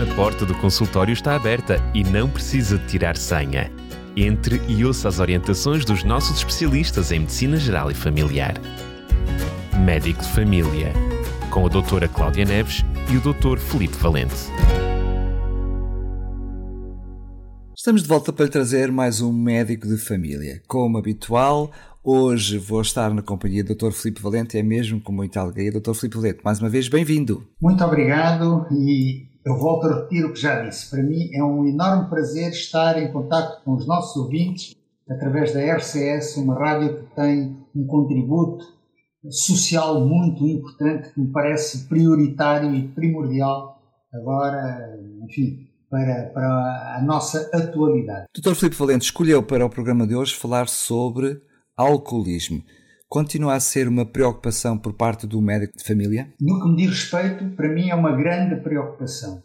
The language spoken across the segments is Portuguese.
A porta do consultório está aberta e não precisa de tirar senha. Entre e ouça as orientações dos nossos especialistas em Medicina Geral e Familiar. Médico de Família, com a doutora Cláudia Neves e o doutor Felipe Valente. Estamos de volta para lhe trazer mais um médico de família. Como habitual, hoje vou estar na companhia do Dr. Filipe Valente, é mesmo com muita alegria. Dr. Filipe Valente, mais uma vez, bem-vindo. Muito obrigado e eu volto a repetir o que já disse. Para mim é um enorme prazer estar em contato com os nossos ouvintes através da RCS, uma rádio que tem um contributo social muito importante que me parece prioritário e primordial agora, enfim, para, para a nossa atualidade. Dr. Filipe Valente escolheu para o programa de hoje falar sobre alcoolismo. Continua a ser uma preocupação por parte do médico de família? No que me diz respeito, para mim é uma grande preocupação.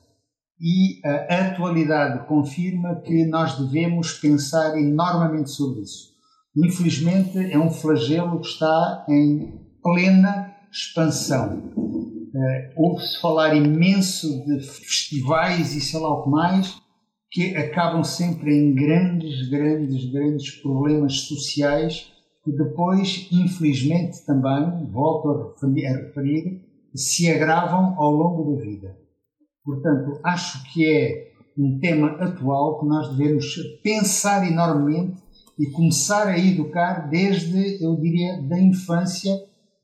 E a atualidade confirma que nós devemos pensar enormemente sobre isso. Infelizmente, é um flagelo que está em plena expansão Uh, Ouve-se falar imenso de festivais e sei lá o que mais, que acabam sempre em grandes, grandes, grandes problemas sociais que depois, infelizmente também, volto a referir, se agravam ao longo da vida. Portanto, acho que é um tema atual que nós devemos pensar enormemente e começar a educar desde, eu diria, da infância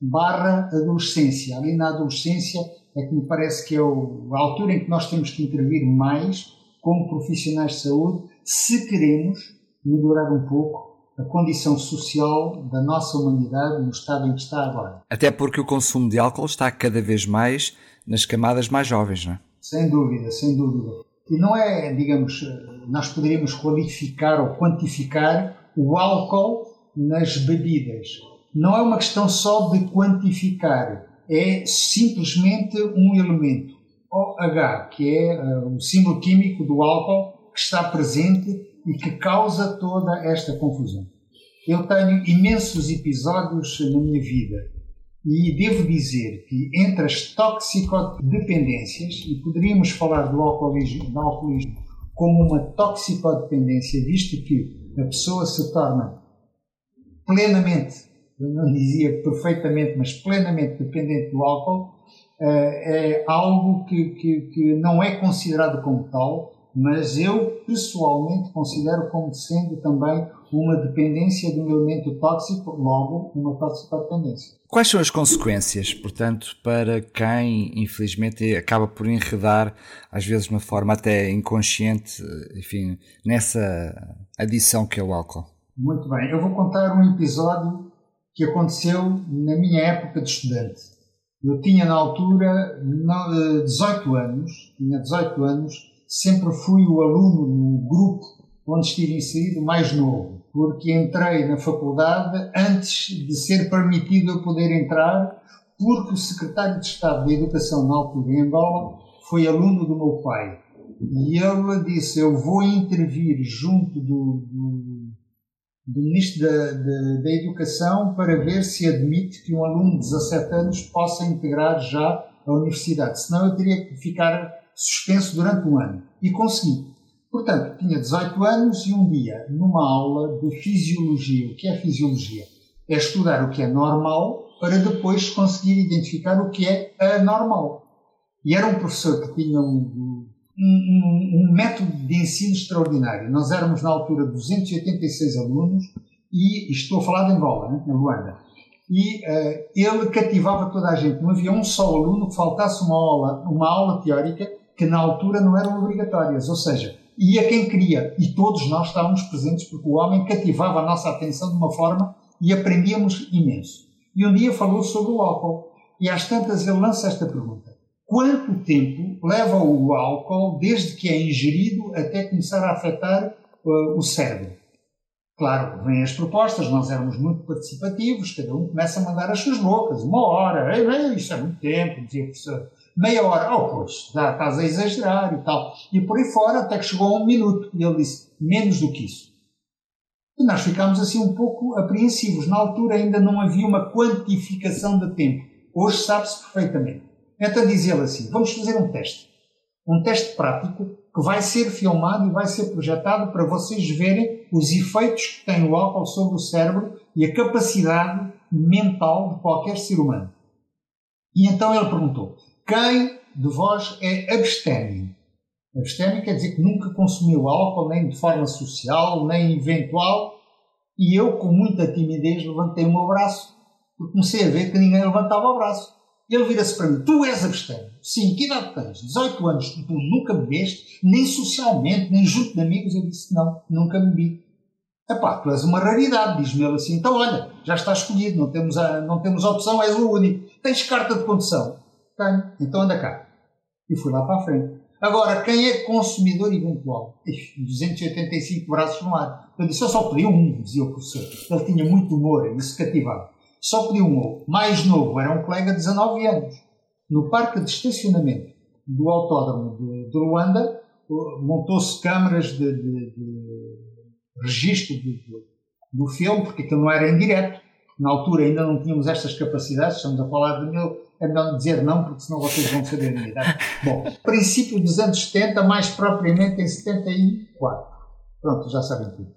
barra adolescência. Ali na adolescência é que me parece que é a altura em que nós temos que intervir mais como profissionais de saúde se queremos melhorar um pouco a condição social da nossa humanidade no estado em que está agora. Até porque o consumo de álcool está cada vez mais nas camadas mais jovens, não é? Sem dúvida, sem dúvida. E não é, digamos, nós poderíamos qualificar ou quantificar o álcool nas bebidas não é uma questão só de quantificar, é simplesmente um elemento, OH, que é uh, o símbolo químico do álcool que está presente e que causa toda esta confusão. Eu tenho imensos episódios na minha vida e devo dizer que entre as toxicodependências, e poderíamos falar do alcoolismo, do alcoolismo como uma toxicodependência, visto que a pessoa se torna plenamente não dizia perfeitamente, mas plenamente dependente do álcool, eh, é algo que, que, que não é considerado como tal, mas eu pessoalmente considero como sendo também uma dependência de um elemento tóxico, logo uma toxicodependência. Quais são as consequências, portanto, para quem infelizmente acaba por enredar, às vezes de uma forma até inconsciente, enfim, nessa adição que é o álcool? Muito bem, eu vou contar um episódio que aconteceu na minha época de estudante. Eu tinha na altura 18 anos, tinha 18 anos, sempre fui o aluno no grupo onde estive inserido mais novo, porque entrei na faculdade antes de ser permitido eu poder entrar, porque o secretário de Estado da Educação na altura em Angola foi aluno do meu pai. E ele disse: Eu vou intervir junto do, do do Ministro da, da, da, Educação para ver se admite que um aluno de 17 anos possa integrar já a universidade. Senão eu teria que ficar suspenso durante um ano. E consegui. Portanto, tinha 18 anos e um dia, numa aula de fisiologia. O que é fisiologia? É estudar o que é normal para depois conseguir identificar o que é anormal. E era um professor que tinha um, um, um, método de ensino extraordinário. Nós éramos, na altura, 286 alunos, e estou a falar de Angola, né, na Luanda. E uh, ele cativava toda a gente. Não havia um só aluno que faltasse uma aula, uma aula teórica que na altura não eram obrigatórias. Ou seja, ia quem queria. E todos nós estávamos presentes porque o homem cativava a nossa atenção de uma forma e aprendíamos imenso. E um dia falou sobre o álcool. E às tantas ele lança esta pergunta quanto tempo leva o álcool desde que é ingerido até começar a afetar uh, o cérebro. Claro, vêm as propostas, nós éramos muito participativos, cada um começa a mandar as suas bocas, uma hora, ei, ei, isso é muito tempo, dizia o professor, meia hora, oh, pois, já estás a exagerar e tal. E por aí fora, até que chegou a um minuto, e ele disse, menos do que isso. E nós ficámos assim um pouco apreensivos. Na altura ainda não havia uma quantificação de tempo. Hoje sabe-se perfeitamente. Então diz ele assim: vamos fazer um teste. Um teste prático que vai ser filmado e vai ser projetado para vocês verem os efeitos que tem o álcool sobre o cérebro e a capacidade mental de qualquer ser humano. E então ele perguntou: quem de vós é abstêmio? Abstêmio quer dizer que nunca consumiu álcool, nem de forma social, nem eventual. E eu, com muita timidez, levantei o meu braço, porque comecei a ver que ninguém levantava o braço. Ele vira-se para mim: Tu és abstêmio? Sim, que idade tens? 18 anos. Tu nunca bebeste, nem socialmente, nem junto de amigos. Eu disse: Não, nunca bebi. Epá, tu és uma raridade, diz-me ele assim. Então, olha, já está escolhido, não temos, a, não temos opção, és o único. Tens carta de condução? Tenho. Então anda cá. E fui lá para a frente. Agora, quem é consumidor eventual? 285 braços no ar. Eu disse, eu só pedi um, dizia o professor. Ele tinha muito humor, isso cativava. Só pedi um. Mais novo, era um colega de 19 anos. No parque de estacionamento do autódromo de, de Luanda, montou-se câmaras de, de, de registro do filme, porque aquilo não era em direto. Na altura ainda não tínhamos estas capacidades, estamos a falar de mil, é melhor dizer não, porque senão vocês vão saber minha idade. Bom, princípio dos anos 70, mais propriamente em 74. Pronto, já sabem tudo.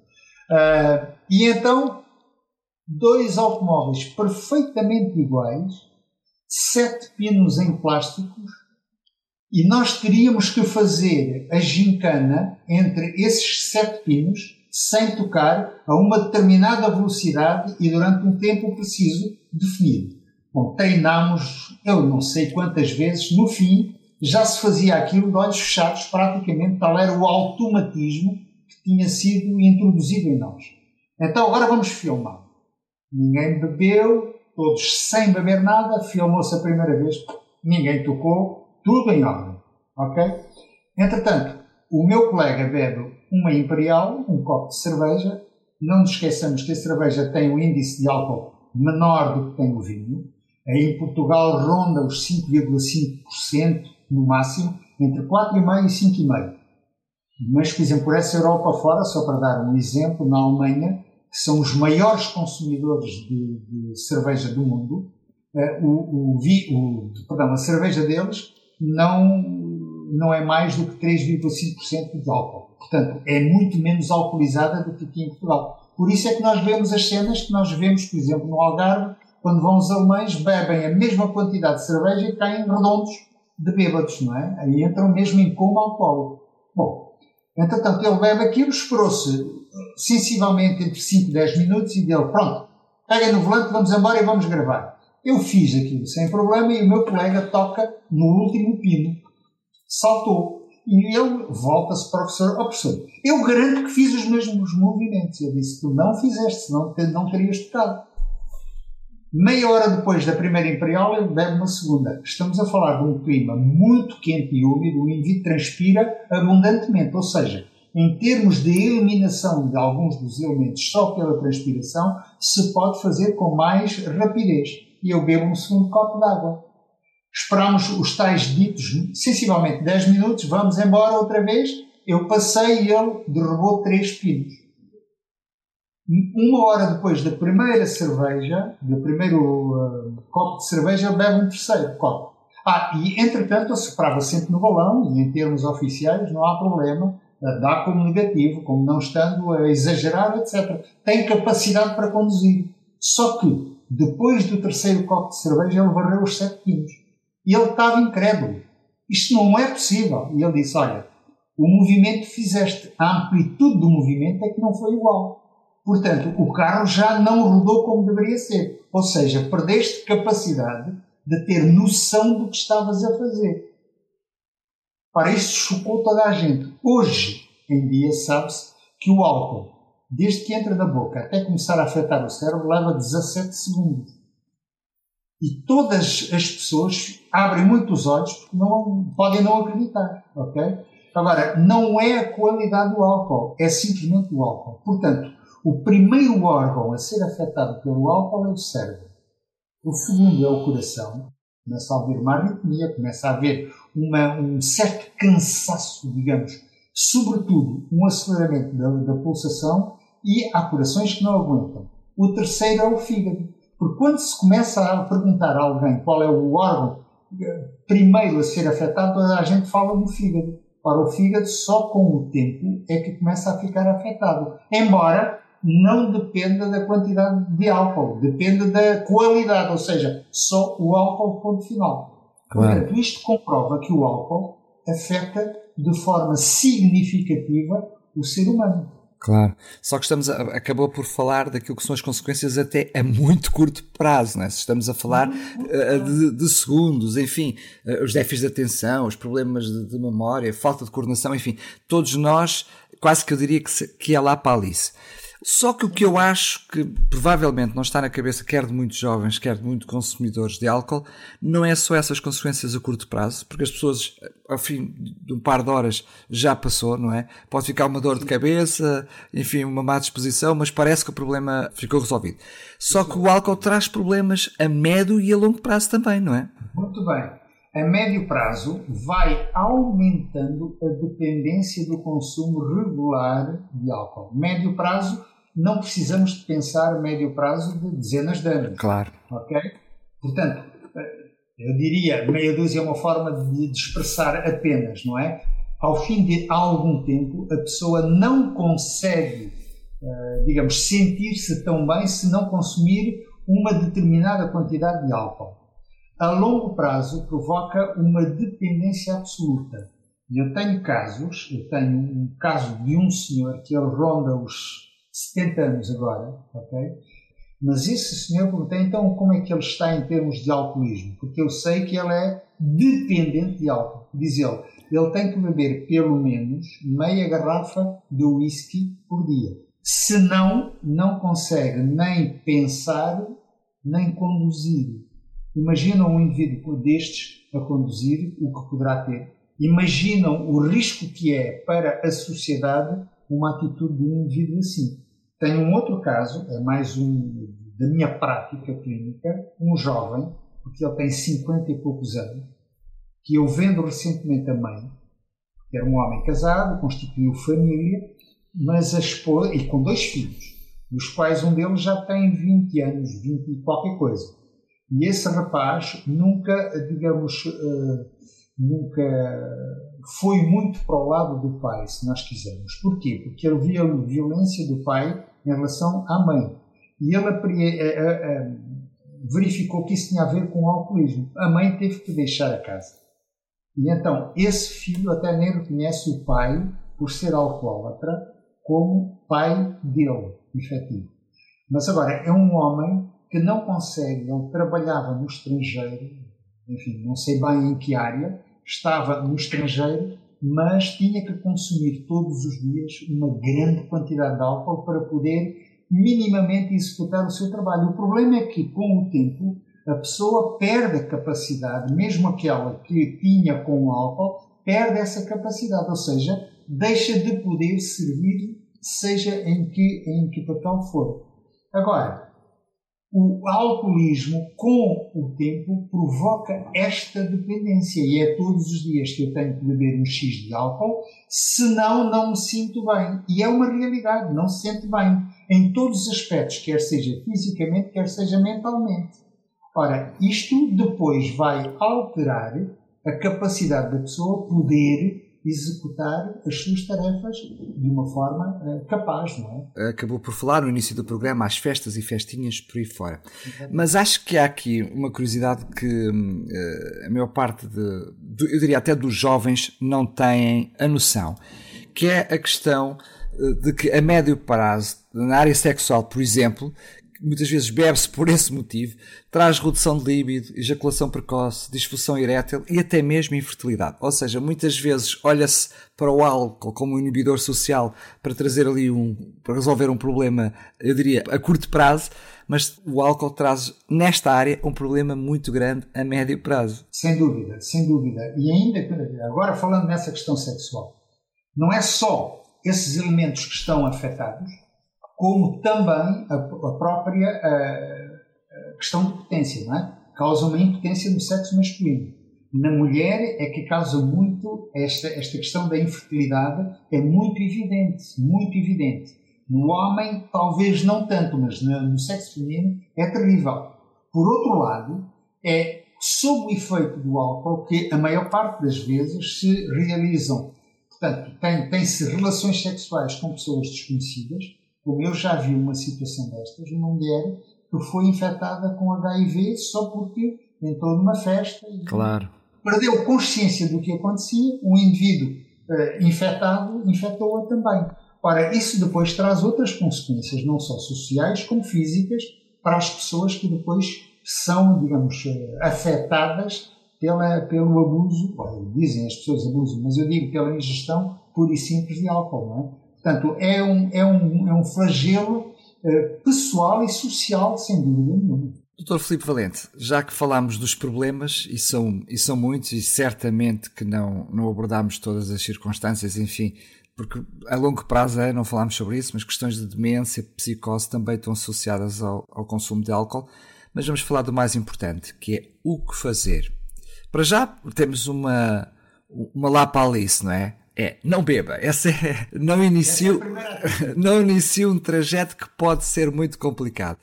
Uh, e então, dois automóveis perfeitamente iguais, sete pinos em plásticos, e nós teríamos que fazer a gincana entre esses sete pinos, sem tocar, a uma determinada velocidade e durante um tempo preciso definido. Bom, treinámos, eu não sei quantas vezes, no fim já se fazia aquilo de olhos fechados, praticamente, tal era o automatismo que tinha sido introduzido em nós. Então agora vamos filmar. Ninguém bebeu, todos sem beber nada, filmou-se a primeira vez, ninguém tocou, tudo em ordem. Ok? Entretanto, o meu colega bebe uma Imperial, um copo de cerveja. Não nos esqueçamos que a cerveja tem um índice de álcool menor do que tem o vinho. Em Portugal ronda os 5,5% no máximo, entre 4,5% e 5,5%. Mas, por exemplo, por essa Europa fora, só para dar um exemplo, na Alemanha, que são os maiores consumidores de, de cerveja do mundo, eh, o, o, o, perdão, a cerveja deles não, não é mais do que 3,5% de álcool. Portanto, é muito menos alcoolizada do que aqui em Portugal. Por isso é que nós vemos as cenas que nós vemos, por exemplo, no Algarve, quando vão os alemães, bebem a mesma quantidade de cerveja e caem redondos de bêbados, não é? Aí entram mesmo em coma alcoólico. Bom, entretanto, ele bebe aquilo, esperou-se sensivelmente entre 5 e 10 minutos e deu, pronto, pega no volante, vamos embora e vamos gravar. Eu fiz aquilo sem problema e o meu colega toca no último pino. Saltou. E ele volta-se para o professor. Oh, professor, eu garanto que fiz os mesmos movimentos. Eu disse, tu não fizeste, senão não terias tocado. Meia hora depois da primeira Imperial, ele bebe uma segunda. Estamos a falar de um clima muito quente e úmido, o indivíduo transpira abundantemente, ou seja, em termos de eliminação de alguns dos elementos só pela transpiração, se pode fazer com mais rapidez. E eu bebo um segundo copo de água. Esperamos os tais ditos sensivelmente 10 minutos, vamos embora outra vez. Eu passei e ele derrubou três pinos uma hora depois da primeira cerveja, do primeiro uh, copo de cerveja, bebe um terceiro copo. Ah, e entretanto ele soprava sempre no balão, e em termos oficiais não há problema, uh, dá como negativo, como não estando a exagerar, etc. Tem capacidade para conduzir. Só que, depois do terceiro copo de cerveja, ele varreu os sete quilos. E ele estava incrédulo. Isto não é possível. E ele disse, olha, o movimento que fizeste, a amplitude do movimento é que não foi igual. Portanto, o carro já não rodou como deveria ser. Ou seja, perdeste capacidade de ter noção do que estavas a fazer. Para isso chocou toda a gente. Hoje em dia sabe-se que o álcool, desde que entra na boca até começar a afetar o cérebro, leva 17 segundos. E todas as pessoas abrem muito os olhos porque não, podem não acreditar. ok? Agora, não é a qualidade do álcool, é simplesmente o álcool. Portanto, o primeiro órgão a ser afetado pelo álcool é o cérebro. O segundo é o coração. Começa a haver uma arritmia, começa a haver uma, um certo cansaço, digamos, sobretudo um aceleramento da, da pulsação e há corações que não aguentam. O terceiro é o fígado. Porque quando se começa a perguntar a alguém qual é o órgão primeiro a ser afetado, a gente fala do fígado. Ora, o fígado só com o tempo é que começa a ficar afetado. Embora não dependa da quantidade de álcool, depende da qualidade, ou seja, só o álcool ponto final. Claro. Portanto, isto comprova que o álcool afeta de forma significativa o ser humano. Claro. Só que estamos a, acabou por falar daquilo que são as consequências até a muito curto prazo, é? Se estamos a falar uh, de, de, segundos, enfim, uh, os déficits de atenção, os problemas de, de, memória, falta de coordenação, enfim, todos nós, quase que eu diria que, se, que é lá para a Alice. Só que o que eu acho que provavelmente não está na cabeça quer de muitos jovens, quer de muitos consumidores de álcool, não é só essas consequências a curto prazo, porque as pessoas, ao fim de um par de horas, já passou, não é? Pode ficar uma dor de cabeça, enfim, uma má disposição, mas parece que o problema ficou resolvido. Só que o álcool traz problemas a médio e a longo prazo também, não é? Muito bem. A médio prazo vai aumentando a dependência do consumo regular de álcool. Médio prazo não precisamos de pensar a médio prazo de dezenas de anos. Claro. Ok? Portanto, eu diria, meia dúzia é uma forma de, expressar apenas, não é? Ao fim de algum tempo, a pessoa não consegue, eh, digamos, sentir-se tão bem se não consumir uma determinada quantidade de álcool. A longo prazo, provoca uma dependência absoluta. Eu tenho casos, eu tenho um caso de um senhor que ele ronda os 70 anos agora, ok? Mas esse senhor perguntei então como é que ele está em termos de alcoolismo, porque eu sei que ele é dependente de álcool. Diz ele, ele tem que beber pelo menos meia garrafa de whisky por dia. Senão, não consegue nem pensar, nem conduzir. Imaginam um indivíduo destes a conduzir, o que poderá ter. Imaginam o risco que é para a sociedade uma atitude de um indivíduo assim. Tenho um outro caso, é mais um da minha prática clínica, um jovem, porque ele tem 50 e poucos anos, que eu vendo recentemente a mãe, que era um homem casado, constituiu família, mas a esposa, e com dois filhos, dos quais um deles já tem 20 anos, 20 e qualquer coisa. E esse rapaz nunca, digamos, uh, nunca foi muito para o lado do pai, se nós quisermos. Porquê? Porque ele via a violência do pai em relação à mãe. E ele eh, eh, eh, verificou que isso tinha a ver com o alcoolismo. A mãe teve que deixar a casa. E então, esse filho até nem reconhece o pai, por ser alcoólatra, como pai dele, efetivo. Mas agora, é um homem que não consegue, ele trabalhava no estrangeiro, enfim, não sei bem em que área, estava no estrangeiro, mas tinha que consumir todos os dias uma grande quantidade de álcool para poder minimamente executar o seu trabalho. O problema é que, com o tempo, a pessoa perde a capacidade, mesmo aquela que tinha com o álcool, perde essa capacidade, ou seja, deixa de poder servir, seja em que, em que papel for. Agora, o alcoolismo, com o tempo, provoca esta dependência. E é todos os dias que eu tenho que beber um X de álcool, senão não me sinto bem. E é uma realidade, não se sente bem. Em todos os aspectos, quer seja fisicamente, quer seja mentalmente. Ora, isto depois vai alterar a capacidade da pessoa poder executar as suas tarefas de uma forma uh, capaz, não é? Acabou por falar no início do programa as festas e festinhas por aí fora. Mas acho que há aqui uma curiosidade que uh, a maior parte de, de, eu diria até dos jovens não têm a noção, que é a questão eh, de que a médio prazo, na área sexual, por exemplo, muitas vezes bebe-se por esse motivo, traz redução de líbido, ejaculação precoce, disfunção erétil e até mesmo infertilidade. Ou seja, muitas vezes olha-se para o álcool como um inibidor social para trazer ali um, para resolver um problema, eu diria, a curto prazo, mas o álcool traz nesta área um problema muito grande a médio prazo. Sem dúvida, sem dúvida. E ainda, agora falando nessa questão sexual, não é só esses elementos que estão afetados, como também a, a própria a, a questão de potência, não é? Causa uma impotência no sexo masculino. Na mulher é que causa muito esta, esta questão da infertilidade, é muito evidente, muito evidente. No homem, talvez não tanto, mas no, no sexo feminino é terrível. Por outro lado, é sob o efeito do álcool, que a maior parte das vezes se realizam. Portanto, tem-se tem relações sexuais com pessoas desconhecidas, como eu já vi uma situação destas, uma mulher que foi infectada com HIV só porque entrou numa festa e claro. perdeu consciência do que acontecia, um indivíduo uh, infectado infectou-a também. Ora, isso depois traz outras consequências, não só sociais como físicas, para as pessoas que depois são, digamos, eh, afetadas pela, pelo abuso, dizem as pessoas abuso, mas eu digo pela ingestão pura e simples de álcool, não é? Portanto, é um, é um, é um flagelo eh, pessoal e social, sem dúvida nenhuma. Doutor Filipe Valente, já que falámos dos problemas, e são, e são muitos, e certamente que não, não abordámos todas as circunstâncias, enfim, porque a longo prazo é, não falámos sobre isso, mas questões de demência, psicose também estão associadas ao, ao consumo de álcool. Mas vamos falar do mais importante, que é o que fazer. Para já temos uma, uma lá para Alice, não é? É, não beba. Essa é, não inicie, é não inicie um trajeto que pode ser muito complicado.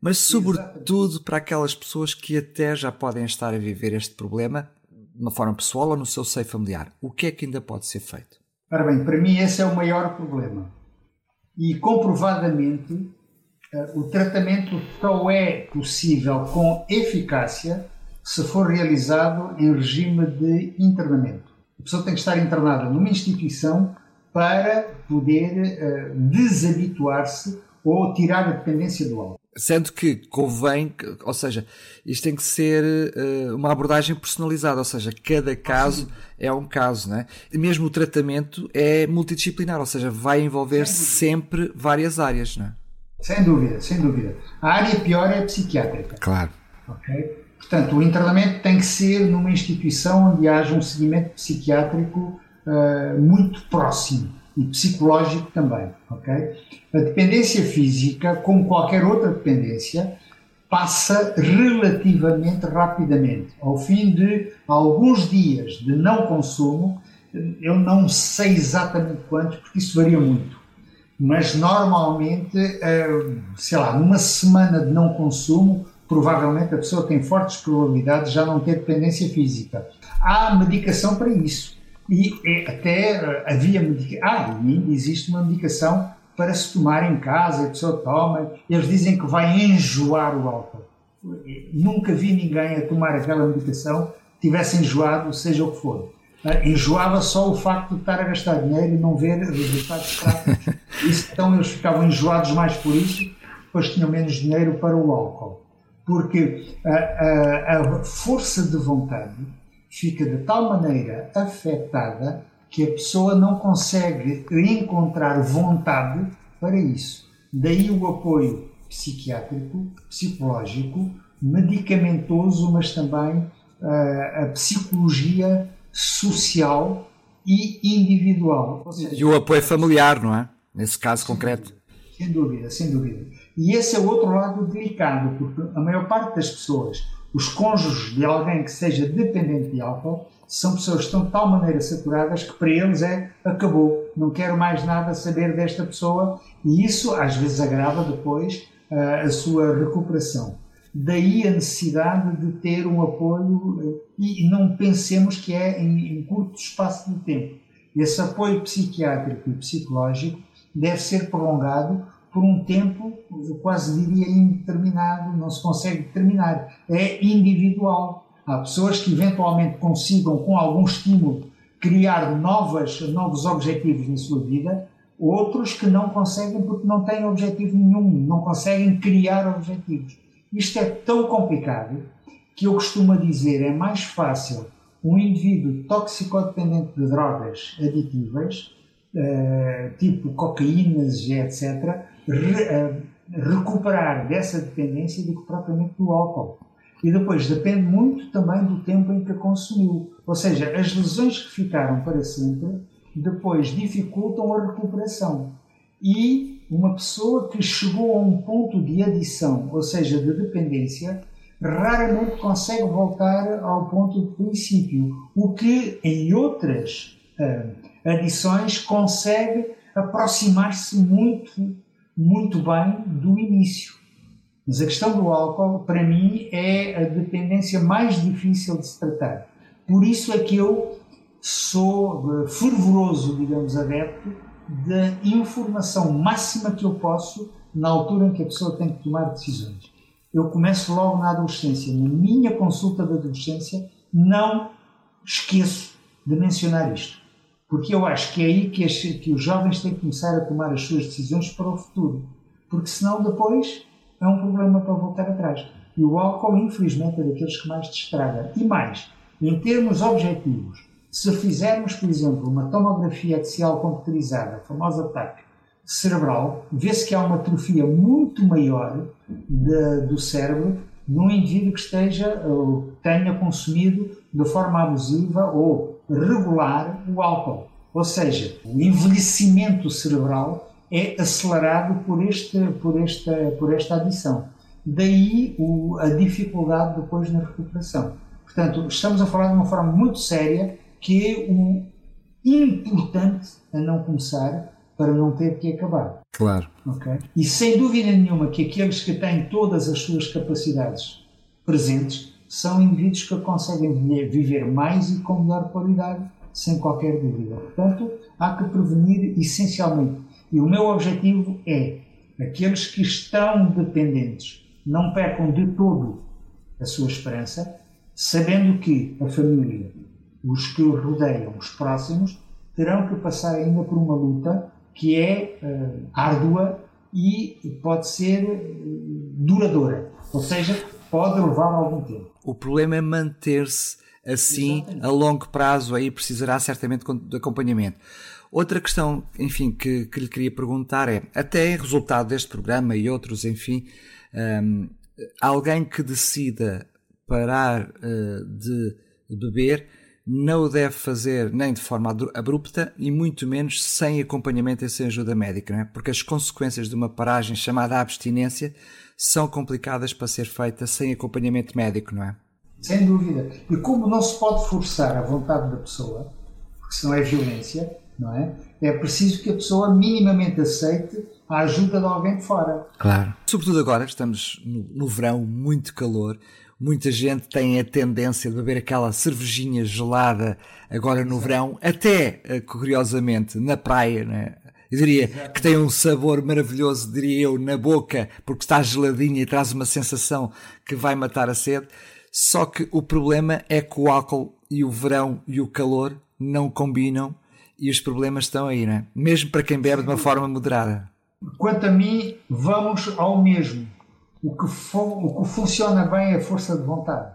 Mas sobretudo Exatamente. para aquelas pessoas que até já podem estar a viver este problema de uma forma pessoal ou no seu seio familiar. O que é que ainda pode ser feito? Ora bem, para mim esse é o maior problema. E comprovadamente o tratamento só é possível com eficácia se for realizado em regime de internamento. A pessoa tem que estar internada numa instituição para poder desabituar-se ou tirar a dependência do álcool. Sendo que convém, ou seja, isto tem que ser uh, uma abordagem personalizada, ou seja, cada caso é um caso, né? E mesmo o tratamento é multidisciplinar, ou seja, vai envolver sempre várias áreas, não é? Sem dúvida, sem dúvida. A área pior é a psiquiátrica. Claro. Ok? Portanto, o internamento tem que ser numa instituição onde haja um seguimento psiquiátrico uh, muito próximo e psicológico também. Ok? A dependência física, como qualquer outra dependência, passa relativamente rapidamente. Ao fim de alguns dias de não consumo, eu não sei exatamente quantos, porque isso varia muito mas normalmente, eh, sei lá, numa semana de não consumo, provavelmente a pessoa tem fortes probabilidades de já não ter dependência física. Há medicação para isso. E até eh, havia medicação. Ah, e existe uma medicação para se tomar em casa, a pessoa toma, eles dizem que vai enjoar o álcool. Nunca vi ninguém a tomar aquela medicação tivesse enjoado, seja o que for. Ah, enjoava só o facto de estar a gastar dinheiro e não ver resultados práticos. Isso, então eles ficavam enjoados mais por isso, depois tinham menos dinheiro para o álcool. Porque a, a, a força de vontade fica de tal maneira afetada que a pessoa não consegue encontrar vontade para isso. Daí o apoio psiquiátrico, psicológico, medicamentoso, mas também a, a psicologia social e individual. Seja, e o apoio familiar, não é? Nesse caso concreto. Sem dúvida, sem dúvida. E esse é o outro lado delicado, porque a maior parte das pessoas, os cônjuges de alguém que seja dependente de álcool, são pessoas que estão de tal maneira saturadas que para eles é acabou, não quero mais nada saber desta pessoa e isso às vezes agrava depois uh, a sua recuperação. Daí a necessidade de ter um apoio eh, e não pensemos que é em, em curto espaço de tempo. Esse apoio psiquiátrico e psicológico deve ser prolongado por um tempo, eu quase diria indeterminado, não se consegue determinar, é individual. Há pessoas que eventualmente consigam, com algum estímulo, criar novas, novos objetivos na sua vida, outros que não conseguem porque não têm objetivo nenhum, não conseguem criar objetivos. Isto é tão complicado que eu costumo dizer é mais fácil um indivíduo toxicodependente de drogas aditivas, uh, tipo cocaínas etc., re, uh, recuperar dessa dependência do que propriamente do álcool. E depois depende muito também do tempo em que consumiu. Ou seja, as lesões que ficaram para sempre depois dificultam a recuperação. E uma pessoa que chegou a um ponto de adição, ou seja, de dependência, raramente consegue voltar ao ponto de princípio, o que em outras uh, adições consegue aproximar-se muito, muito bem do início. Mas a questão do álcool, para mim, é a dependência mais difícil de se tratar. Por isso é que eu sou eh, fervoroso, digamos, adepto da informação máxima que eu posso na altura em que a pessoa tem que tomar decisões. Eu começo logo na adolescência. Na minha consulta de adolescência, não esqueço de mencionar isto. Porque eu acho que é aí que, as, que os jovens têm que começar a tomar as suas decisões para o futuro. Porque senão depois é um problema para voltar atrás. E o álcool, infelizmente, é daqueles que mais destraga. E mais, em termos objetivos, se fizermos, por exemplo, uma tomografia axial computerizada, a famosa TAC, cerebral, vê-se que há uma atrofia muito maior de, do cérebro num indivíduo que esteja ou tenha consumido de forma abusiva ou regular o álcool. Ou seja, o envelhecimento cerebral é acelerado por, este, por, esta, por esta adição. Daí o, a dificuldade depois na recuperação. Portanto, estamos a falar de uma forma muito séria que é o importante a não começar para não ter que acabar. Claro. Okay? E sem dúvida nenhuma que aqueles que têm todas as suas capacidades presentes são indivíduos que conseguem viver mais e com melhor qualidade, sem qualquer dúvida. Portanto, há que prevenir essencialmente. E o meu objetivo é aqueles que estão dependentes não percam de todo a sua esperança, sabendo que a família, os que os rodeiam, os próximos, terão que passar ainda por uma luta que é uh, árdua e pode ser uh, duradoura. Ou seja, pode levar algum tempo. O problema é manter-se assim Exatamente. a longo prazo, aí precisará certamente de acompanhamento. Outra questão, enfim, que, que lhe queria perguntar é, até resultado deste programa e outros, enfim, um, alguém que decida parar uh, de beber não o deve fazer nem de forma abrupta e muito menos sem acompanhamento e sem ajuda médica, não é? porque as consequências de uma paragem chamada abstinência são complicadas para ser feita sem acompanhamento médico, não é? Sem dúvida. E como não se pode forçar a vontade da pessoa, porque senão é violência, não é? É preciso que a pessoa minimamente aceite a ajuda de alguém de fora. Claro. Sobretudo agora, estamos no, no verão, muito calor, muita gente tem a tendência de beber aquela cervejinha gelada agora no verão, até eh, curiosamente na praia, né? Eu diria que tem um sabor maravilhoso, diria eu, na boca, porque está geladinha e traz uma sensação que vai matar a sede. Só que o problema é que o álcool e o verão e o calor não combinam e os problemas estão aí, né? Mesmo para quem bebe de uma forma moderada. Quanto a mim, vamos ao mesmo. O que, o que funciona bem é a força de vontade.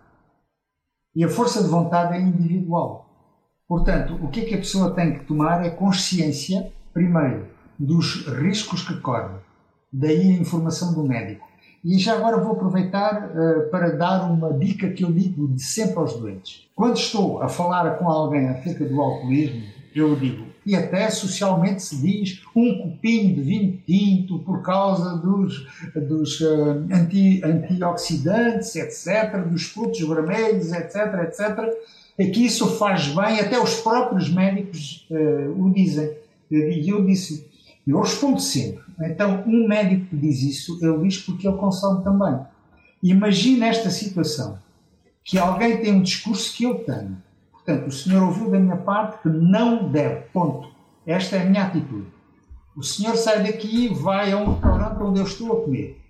E a força de vontade é individual. Portanto, o que é que a pessoa tem que tomar é consciência, primeiro, dos riscos que corre. Daí a informação do médico. E já agora vou aproveitar uh, para dar uma dica que eu digo sempre aos doentes. Quando estou a falar com alguém acerca do alcoolismo, eu digo, e até socialmente se diz um copinho de vinho tinto por causa dos, dos uh, anti, antioxidantes, etc., dos frutos vermelhos, etc., etc., é que isso faz bem, até os próprios médicos uh, o dizem. E eu disse, eu respondo sempre. Então, um médico que diz isso, ele diz porque ele consome também. Imagina esta situação, que alguém tem um discurso que eu tenho, Portanto, o senhor ouviu da minha parte que não deve. Ponto. Esta é a minha atitude. O senhor sai daqui e vai a um restaurante onde eu estou a comer.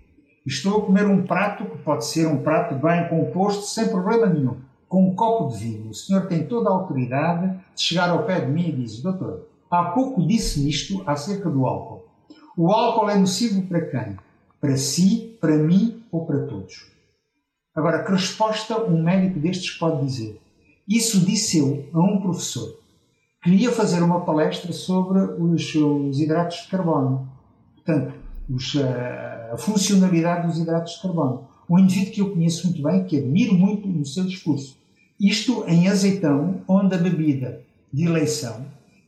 Estou a comer um prato que pode ser um prato bem composto, sem problema nenhum, com um copo de vinho. O senhor tem toda a autoridade de chegar ao pé de mim e dizer: Doutor, há pouco disse isto acerca do álcool. O álcool é nocivo para quem? Para si, para mim ou para todos? Agora, que resposta um médico destes pode dizer? Isso disse eu a um professor. Queria fazer uma palestra sobre os, os hidratos de carbono. Portanto, os, a, a funcionalidade dos hidratos de carbono. Um indivíduo que eu conheço muito bem, que admiro muito no seu discurso. Isto em azeitão, onde a bebida de eleição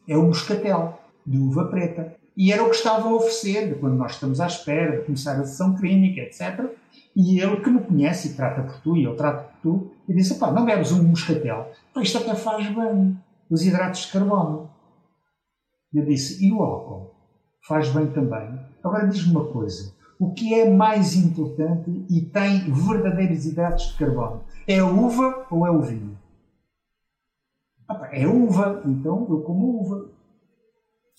é o moscatel, de uva preta. E era o que estavam a oferecer, quando nós estamos à espera de começar a sessão clínica, etc. E ele que me conhece e trata por tu, e eu trato por tu, e disse: pá, não bebes um moscatel? Pá, isto até faz bem, os hidratos de carbono. Eu disse: e o álcool? Faz bem também. Agora diz-me uma coisa: o que é mais importante e tem verdadeiros hidratos de carbono? É a uva ou é o vinho? É uva, então eu como uva.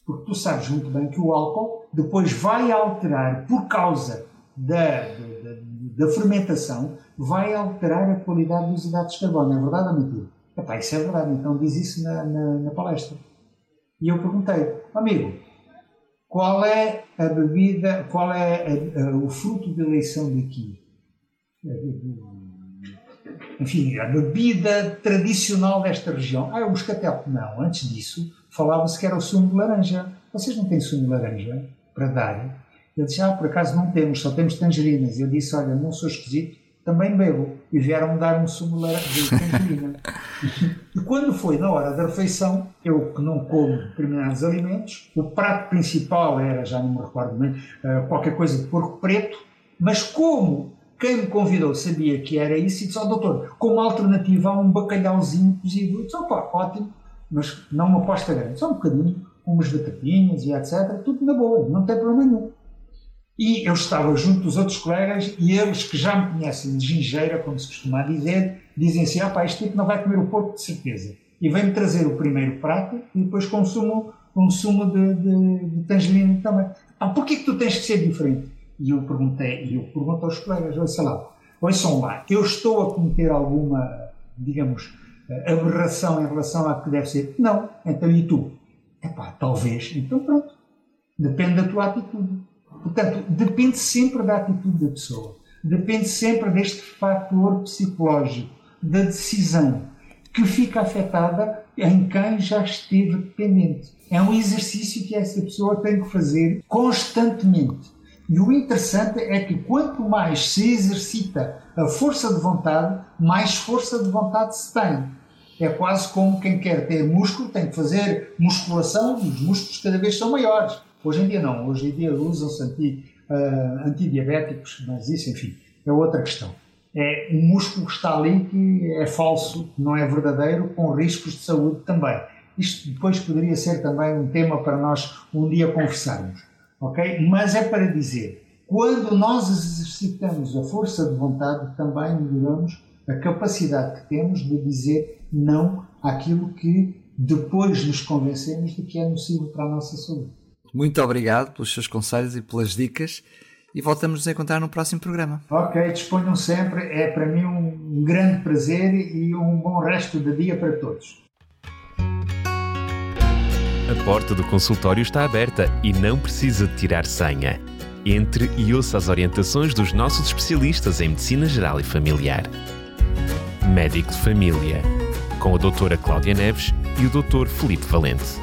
Porque tu sabes muito bem que o álcool depois vai alterar, por causa da, da, da fermentação, vai alterar a qualidade dos hidratos de carbono. É verdade ou mentira? Epá, isso é verdade, então diz isso na, na, na palestra. E eu perguntei, amigo, qual é a bebida, qual é a, a, o fruto de eleição daqui? Enfim, a bebida tradicional desta região. Ah, é o moscatel. Não, antes disso, falava-se que era o sumo de laranja. Vocês não têm sumo de laranja para dar? Ele disse, ah, por acaso não temos, só temos tangerinas. Eu disse, olha, não sou esquisito, também bebo. E vieram-me dar um sumo de tangerina. e quando foi na hora da refeição, eu que não como determinados alimentos, o prato principal era, já não me recordo bem, eh, qualquer coisa de porco preto, mas como quem me convidou sabia que era isso e disse, ó oh, doutor, como alternativa há um bacalhauzinho cozido. Disse, opa, ótimo, mas não uma aposta grande, só um bocadinho, umas batatinhas e etc, tudo na boa, não tem problema nenhum. E eu estava junto dos outros colegas e eles que já me conhecem de gingeira, como se costuma dizer, dizem assim: ah pá, este tipo não vai comer o porco de certeza. E vem-me trazer o primeiro prato e depois consumo um sumo de, de, de tangerina também. Ah, porquê que tu tens que ser diferente? E eu perguntei, e eu pergunto aos colegas, ouça lá, ouçam lá, eu estou a cometer alguma, digamos, aberração em relação a que deve ser? Não. Então e tu? Epá, talvez. Então pronto. Depende da tua atitude. Portanto, depende sempre da atitude da pessoa. Depende sempre deste fator psicológico, da decisão, que fica afetada em quem já esteve dependente. É um exercício que essa pessoa tem que fazer constantemente. E o interessante é que quanto mais se exercita a força de vontade, mais força de vontade se tem. É quase como quem quer ter músculo tem que fazer musculação e os músculos cada vez são maiores. Hoje em dia não, hoje em dia usam-se anti, uh, antidiabéticos, mas isso, enfim, é outra questão. É um músculo que está ali que é falso, não é verdadeiro, com riscos de saúde também. Isto depois poderia ser também um tema para nós um dia conversarmos, ok? Mas é para dizer, quando nós exercitamos a força de vontade, também melhoramos a capacidade que temos de dizer não àquilo que depois nos convencemos de que é nocivo para a nossa saúde. Muito obrigado pelos seus conselhos e pelas dicas e voltamos nos a encontrar no próximo programa. Ok, disponham sempre. É para mim um grande prazer e um bom resto de dia para todos. A porta do consultório está aberta e não precisa de tirar senha. Entre e ouça as orientações dos nossos especialistas em Medicina Geral e Familiar. Médico de Família, com a doutora Cláudia Neves e o doutor Felipe Valente.